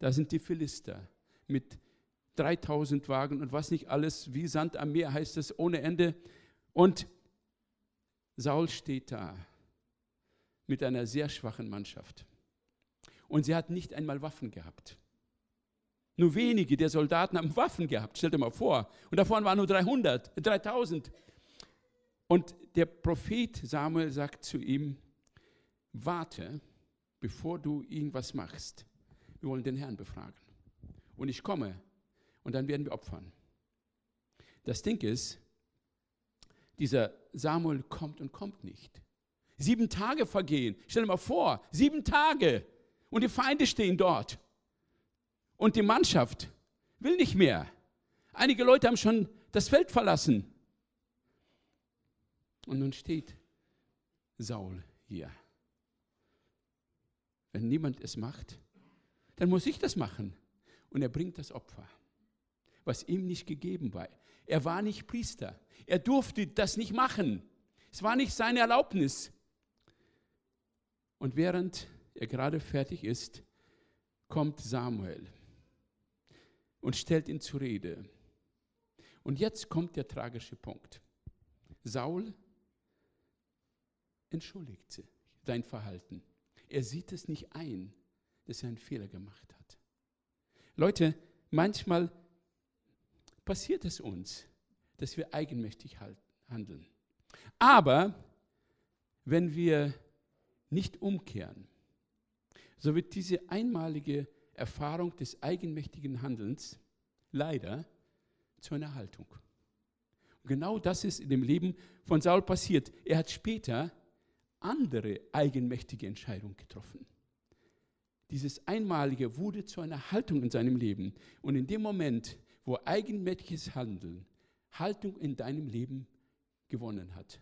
S1: Da sind die Philister mit 3000 Wagen und was nicht alles, wie Sand am Meer heißt es ohne Ende. Und Saul steht da mit einer sehr schwachen Mannschaft. Und sie hat nicht einmal Waffen gehabt. Nur wenige der Soldaten haben Waffen gehabt, stell dir mal vor. Und davon waren nur 300, 3000. Und der Prophet Samuel sagt zu ihm, warte, bevor du irgendwas machst. Wir wollen den Herrn befragen. Und ich komme und dann werden wir opfern. Das Ding ist, dieser Samuel kommt und kommt nicht. Sieben Tage vergehen. Stell dir mal vor, sieben Tage. Und die Feinde stehen dort. Und die Mannschaft will nicht mehr. Einige Leute haben schon das Feld verlassen. Und nun steht Saul hier. Wenn niemand es macht, dann muss ich das machen. Und er bringt das Opfer, was ihm nicht gegeben war. Er war nicht Priester. Er durfte das nicht machen. Es war nicht seine Erlaubnis. Und während er gerade fertig ist, kommt Samuel und stellt ihn zur Rede. Und jetzt kommt der tragische Punkt. Saul entschuldigt sein Verhalten. Er sieht es nicht ein, dass er einen Fehler gemacht hat. Leute, manchmal passiert es uns, dass wir eigenmächtig handeln. Aber wenn wir nicht umkehren, so wird diese einmalige Erfahrung des eigenmächtigen Handelns leider zu einer Haltung. Und genau das ist in dem Leben von Saul passiert. Er hat später andere eigenmächtige Entscheidungen getroffen. Dieses Einmalige wurde zu einer Haltung in seinem Leben. Und in dem Moment, wo eigenmächtiges Handeln Haltung in deinem Leben gewonnen hat,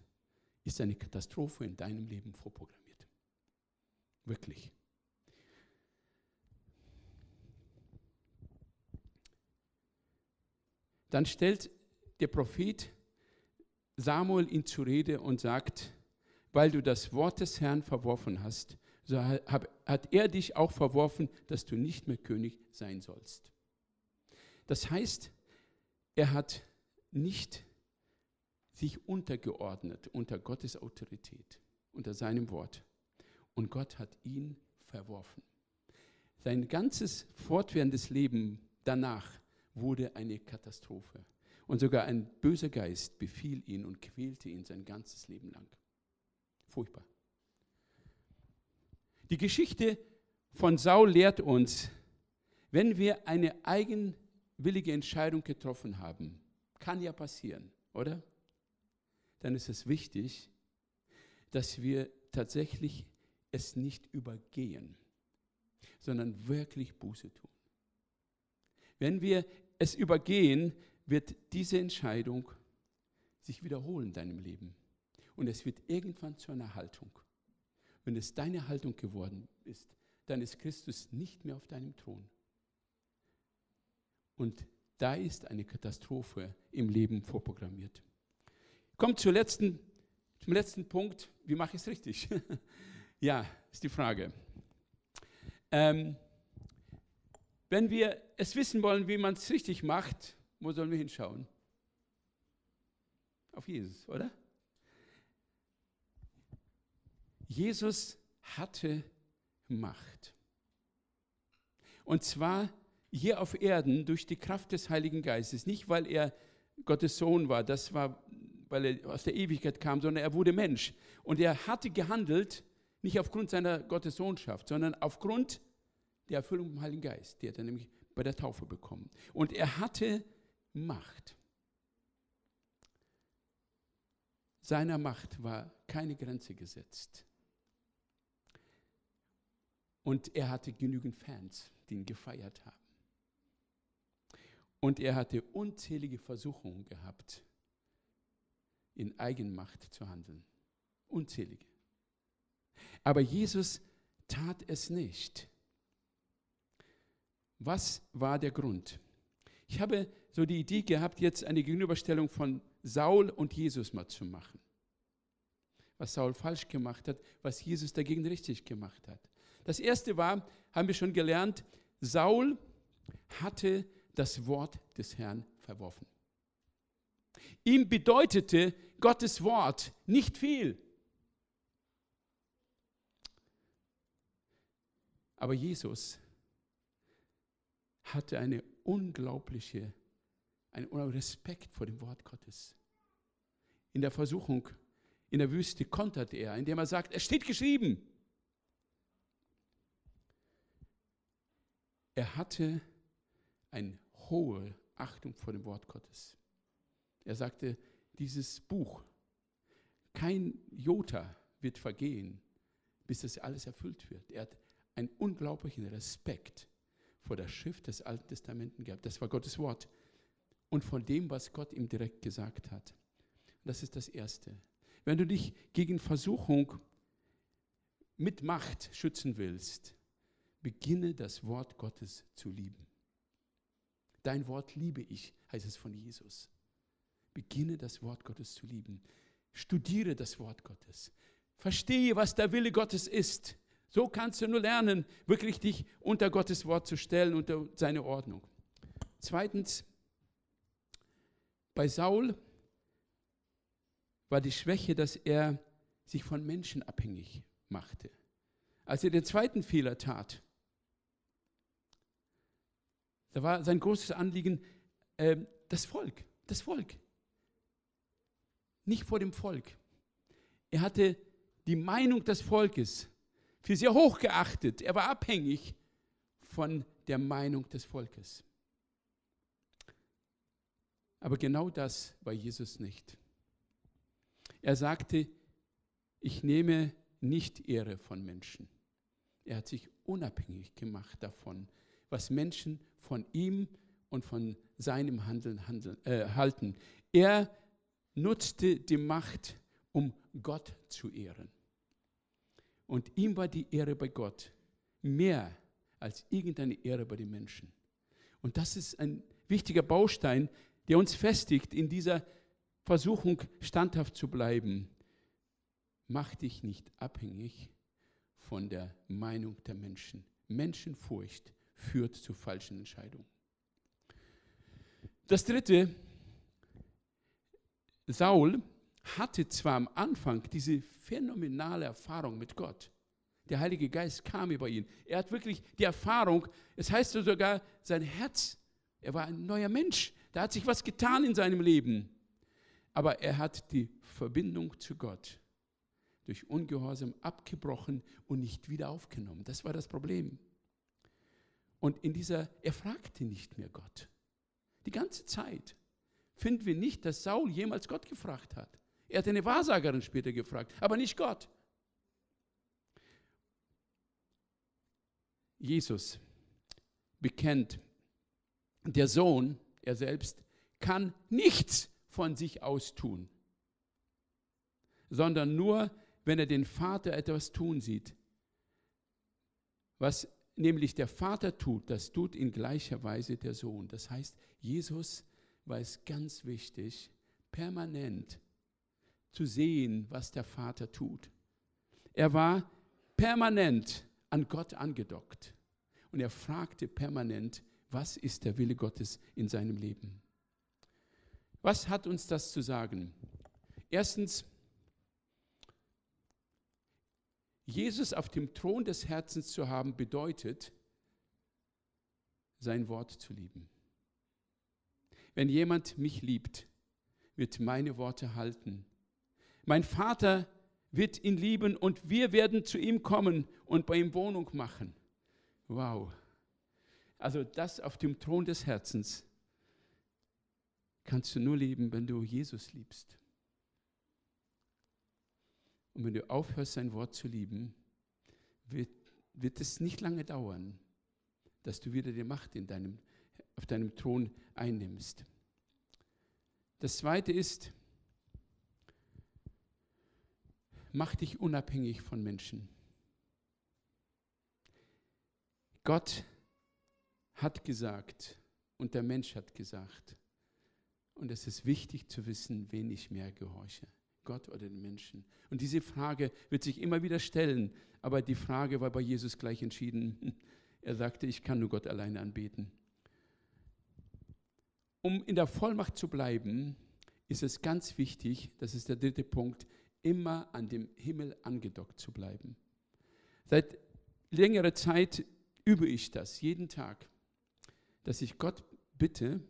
S1: ist eine Katastrophe in deinem Leben vorprogrammiert. Wirklich. Dann stellt der Prophet Samuel ihn zur Rede und sagt, weil du das Wort des Herrn verworfen hast, so hat er dich auch verworfen, dass du nicht mehr König sein sollst. Das heißt, er hat nicht sich untergeordnet unter Gottes Autorität, unter seinem Wort. Und Gott hat ihn verworfen. Sein ganzes fortwährendes Leben danach wurde eine Katastrophe. Und sogar ein böser Geist befiel ihn und quälte ihn sein ganzes Leben lang. Furchtbar. Die Geschichte von Saul lehrt uns, wenn wir eine eigenwillige Entscheidung getroffen haben, kann ja passieren, oder? Dann ist es wichtig, dass wir tatsächlich es nicht übergehen, sondern wirklich Buße tun. Wenn wir es übergehen, wird diese Entscheidung sich wiederholen in deinem Leben. Und es wird irgendwann zu einer Haltung. Wenn es deine Haltung geworden ist, dann ist Christus nicht mehr auf deinem Thron. Und da ist eine Katastrophe im Leben vorprogrammiert. Kommt zur letzten Zum letzten Punkt, wie mache ich es richtig? [laughs] ja, ist die Frage. Ähm, wenn wir es wissen wollen, wie man es richtig macht, wo sollen wir hinschauen? Auf Jesus, oder? Jesus hatte Macht. Und zwar hier auf Erden durch die Kraft des Heiligen Geistes. Nicht, weil er Gottes Sohn war, das war, weil er aus der Ewigkeit kam, sondern er wurde Mensch. Und er hatte gehandelt, nicht aufgrund seiner Gottes Sohnschaft, sondern aufgrund der Erfüllung im Heiligen Geist. Die hat er nämlich bei der Taufe bekommen. Und er hatte Macht. Seiner Macht war keine Grenze gesetzt. Und er hatte genügend Fans, die ihn gefeiert haben. Und er hatte unzählige Versuchungen gehabt, in Eigenmacht zu handeln. Unzählige. Aber Jesus tat es nicht. Was war der Grund? Ich habe so die Idee gehabt, jetzt eine Gegenüberstellung von Saul und Jesus mal zu machen. Was Saul falsch gemacht hat, was Jesus dagegen richtig gemacht hat. Das erste war, haben wir schon gelernt, Saul hatte das Wort des Herrn verworfen. Ihm bedeutete Gottes Wort nicht viel. Aber Jesus hatte eine unglaubliche, einen Respekt vor dem Wort Gottes. In der Versuchung, in der Wüste kontert er, indem er sagt, es steht geschrieben. Er hatte eine hohe Achtung vor dem Wort Gottes. Er sagte, dieses Buch, kein Jota wird vergehen, bis das alles erfüllt wird. Er hat einen unglaublichen Respekt vor der Schrift des Alten Testamenten gehabt. Das war Gottes Wort. Und von dem, was Gott ihm direkt gesagt hat. Das ist das Erste. Wenn du dich gegen Versuchung mit Macht schützen willst, beginne das Wort Gottes zu lieben. Dein Wort liebe ich, heißt es von Jesus. Beginne das Wort Gottes zu lieben. Studiere das Wort Gottes. Verstehe, was der Wille Gottes ist. So kannst du nur lernen, wirklich dich unter Gottes Wort zu stellen, unter seine Ordnung. Zweitens, bei Saul war die Schwäche, dass er sich von Menschen abhängig machte. Als er den zweiten Fehler tat, da war sein großes Anliegen äh, das Volk, das Volk. Nicht vor dem Volk. Er hatte die Meinung des Volkes für sehr hoch geachtet. Er war abhängig von der Meinung des Volkes. Aber genau das war Jesus nicht. Er sagte, ich nehme nicht Ehre von Menschen. Er hat sich unabhängig gemacht davon, was Menschen von ihm und von seinem Handeln, handeln äh, halten. Er nutzte die Macht, um Gott zu ehren. Und ihm war die Ehre bei Gott mehr als irgendeine Ehre bei den Menschen. Und das ist ein wichtiger Baustein, der uns festigt, in dieser Versuchung standhaft zu bleiben. Mach dich nicht abhängig von der Meinung der Menschen. Menschenfurcht führt zu falschen Entscheidungen. Das dritte, Saul hatte zwar am Anfang diese phänomenale Erfahrung mit Gott. Der Heilige Geist kam über ihn. Er hat wirklich die Erfahrung, es heißt sogar, sein Herz, er war ein neuer Mensch. Da hat sich was getan in seinem Leben. Aber er hat die Verbindung zu Gott durch Ungehorsam abgebrochen und nicht wieder aufgenommen. Das war das Problem. Und in dieser, er fragte nicht mehr Gott. Die ganze Zeit finden wir nicht, dass Saul jemals Gott gefragt hat. Er hat eine Wahrsagerin später gefragt, aber nicht Gott. Jesus bekennt, der Sohn, er selbst, kann nichts von sich aus tun, sondern nur, wenn er den Vater etwas tun sieht, was nämlich der Vater tut, das tut in gleicher Weise der Sohn. Das heißt, Jesus war es ganz wichtig, permanent zu sehen, was der Vater tut. Er war permanent an Gott angedockt und er fragte permanent, was ist der Wille Gottes in seinem Leben. Was hat uns das zu sagen? Erstens, Jesus auf dem Thron des Herzens zu haben, bedeutet, sein Wort zu lieben. Wenn jemand mich liebt, wird meine Worte halten. Mein Vater wird ihn lieben und wir werden zu ihm kommen und bei ihm Wohnung machen. Wow. Also das auf dem Thron des Herzens kannst du nur lieben, wenn du Jesus liebst. Und wenn du aufhörst, sein Wort zu lieben, wird, wird es nicht lange dauern, dass du wieder die Macht in deinem, auf deinem Thron einnimmst. Das Zweite ist, mach dich unabhängig von Menschen. Gott hat gesagt und der Mensch hat gesagt. Und es ist wichtig zu wissen, wen ich mehr gehorche. Gott oder den Menschen? Und diese Frage wird sich immer wieder stellen, aber die Frage war bei Jesus gleich entschieden. [laughs] Er sagte, ich kann nur Gott alleine anbeten. Um in der Vollmacht zu bleiben, ist es ganz wichtig, das ist der dritte Punkt, immer an dem Himmel angedockt zu bleiben. Seit längerer Zeit übe ich das jeden Tag, dass ich Gott bitte,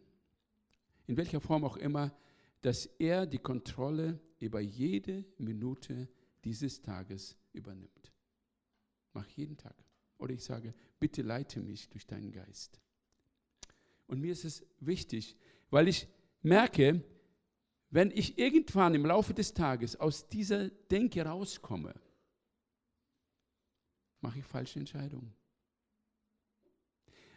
S1: in welcher Form auch immer, dass er die Kontrolle über jede Minute dieses Tages übernimmt. Mach jeden Tag. Oder ich sage, bitte leite mich durch deinen Geist. Und mir ist es wichtig, weil ich merke, wenn ich irgendwann im Laufe des Tages aus dieser Denke rauskomme, mache ich falsche Entscheidungen.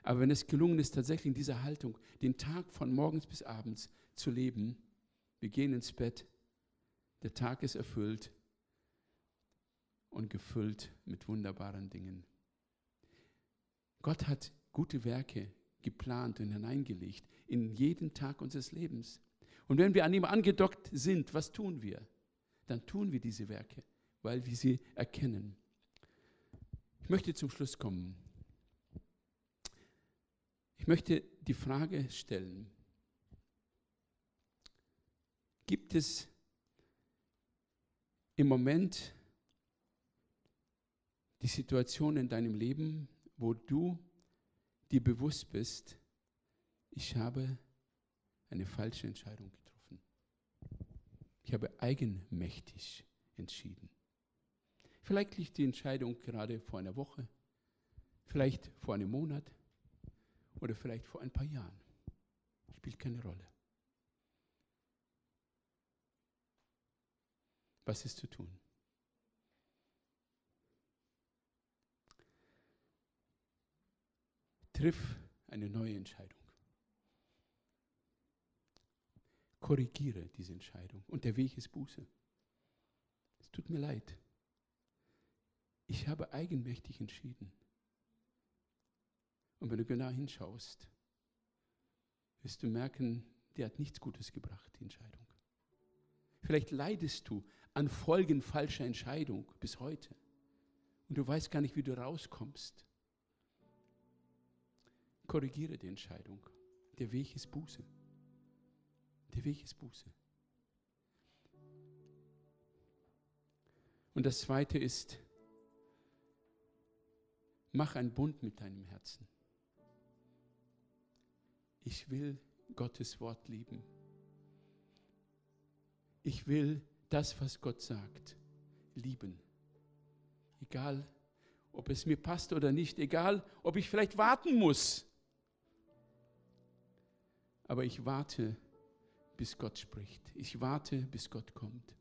S1: Aber wenn es gelungen ist, tatsächlich in dieser Haltung den Tag von morgens bis abends zu leben, wir gehen ins Bett, der Tag ist erfüllt und gefüllt mit wunderbaren Dingen. Gott hat gute Werke geplant und hineingelegt in jeden Tag unseres Lebens. Und wenn wir an ihm angedockt sind, was tun wir? Dann tun wir diese Werke, weil wir sie erkennen. Ich möchte zum Schluss kommen. Ich möchte die Frage stellen, gibt es im Moment die Situation in deinem Leben, wo du dir bewusst bist, ich habe eine falsche Entscheidung getroffen. Ich habe eigenmächtig entschieden. Vielleicht liegt die Entscheidung gerade vor einer Woche, vielleicht vor einem Monat oder vielleicht vor ein paar Jahren. Spielt keine Rolle. Was ist zu tun? Triff eine neue Entscheidung. Korrigiere diese Entscheidung. Und der Weg ist Buße. Es tut mir leid. Ich habe eigenmächtig entschieden. Und wenn du genau hinschaust, wirst du merken, die hat nichts Gutes gebracht, die Entscheidung. Vielleicht leidest du an Folgen falscher Entscheidung bis heute. Und du weißt gar nicht, wie du rauskommst. Korrigiere die Entscheidung. Der Weg ist Buße. Der Weg ist Buße. Und das Zweite ist, mach einen Bund mit deinem Herzen. Ich will Gottes Wort lieben. Ich will das, was Gott sagt, lieben. Egal, ob es mir passt oder nicht, egal, ob ich vielleicht warten muss. Aber ich warte, bis Gott spricht. Ich warte, bis Gott kommt.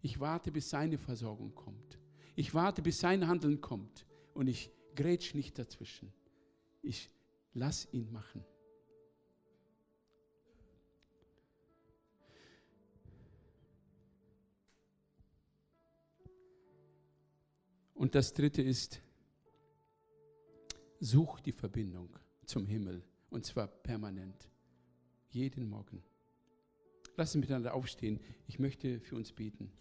S1: Ich warte, bis seine Versorgung kommt. Ich warte, bis sein Handeln kommt. Und ich grätsch nicht dazwischen. Ich lass ihn machen. Und das Dritte ist, such die Verbindung zum Himmel und zwar permanent, jeden Morgen. Lass uns miteinander aufstehen. Ich möchte für uns beten.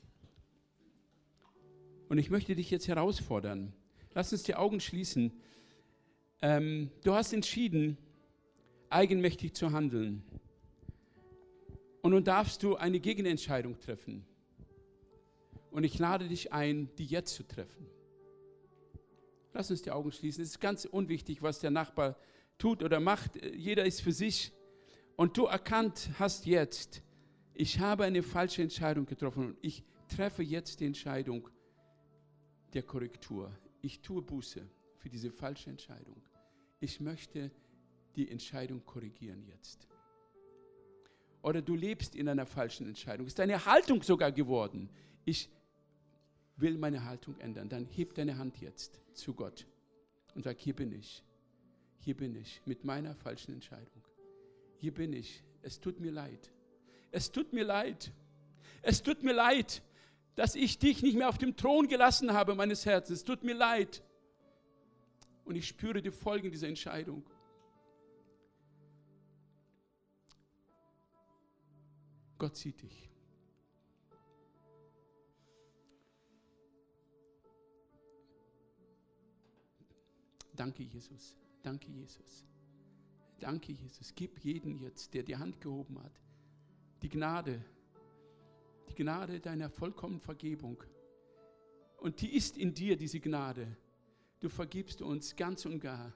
S1: Und ich möchte dich jetzt herausfordern. Lass uns die Augen schließen. Ähm, du hast entschieden, eigenmächtig zu handeln. Und nun darfst du eine Gegenentscheidung treffen. Und ich lade dich ein, die jetzt zu treffen. Lass uns die Augen schließen. Es ist ganz unwichtig, was der Nachbar tut oder macht. Jeder ist für sich. Und du erkannt hast jetzt, ich habe eine falsche Entscheidung getroffen und ich treffe jetzt die Entscheidung der Korrektur. Ich tue Buße für diese falsche Entscheidung. Ich möchte die Entscheidung korrigieren jetzt. Oder du lebst in einer falschen Entscheidung. Ist deine Haltung sogar geworden. Ich will meine Haltung ändern. Dann heb deine Hand jetzt zu Gott und sag, hier bin ich. Hier bin ich mit meiner falschen Entscheidung. Hier bin ich. Es tut mir leid. Es tut mir leid. Es tut mir leid, dass ich dich nicht mehr auf dem Thron gelassen habe meines Herzens. Es tut mir leid. Und ich spüre die Folgen dieser Entscheidung. Gott sieht dich. Danke, Jesus. Danke, Jesus. Danke, Jesus. Gib jeden jetzt, der die Hand gehoben hat, die Gnade, die Gnade deiner vollkommenen Vergebung. Und die ist in dir, diese Gnade. Du vergibst uns ganz und gar.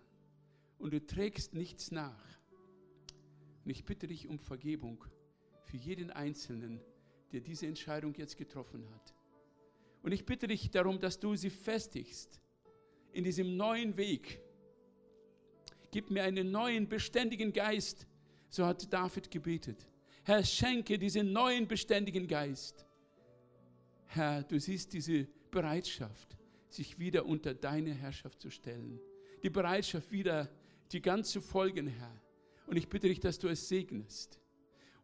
S1: Und du trägst nichts nach. Und ich bitte dich um Vergebung für jeden Einzelnen, der diese Entscheidung jetzt getroffen hat. Und ich bitte dich darum, dass du sie festigst in diesem neuen Weg. Gib mir einen neuen, beständigen Geist. So hat David gebetet. Herr, schenke diesen neuen, beständigen Geist. Herr, du siehst diese Bereitschaft, sich wieder unter deine Herrschaft zu stellen. Die Bereitschaft, wieder die ganze folgen, Herr. Und ich bitte dich, dass du es segnest.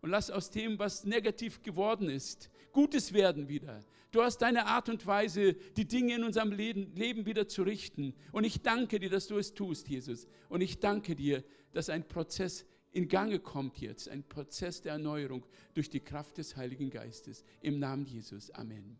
S1: Und lass aus dem, was negativ geworden ist, Gutes werden wieder. Du hast deine Art und Weise, die Dinge in unserem Leben, Leben wieder zu richten. Und ich danke dir, dass du es tust, Jesus. Und ich danke dir, dass ein Prozess in Gange kommt jetzt, ein Prozess der Erneuerung durch die Kraft des Heiligen Geistes. Im Namen Jesus. Amen.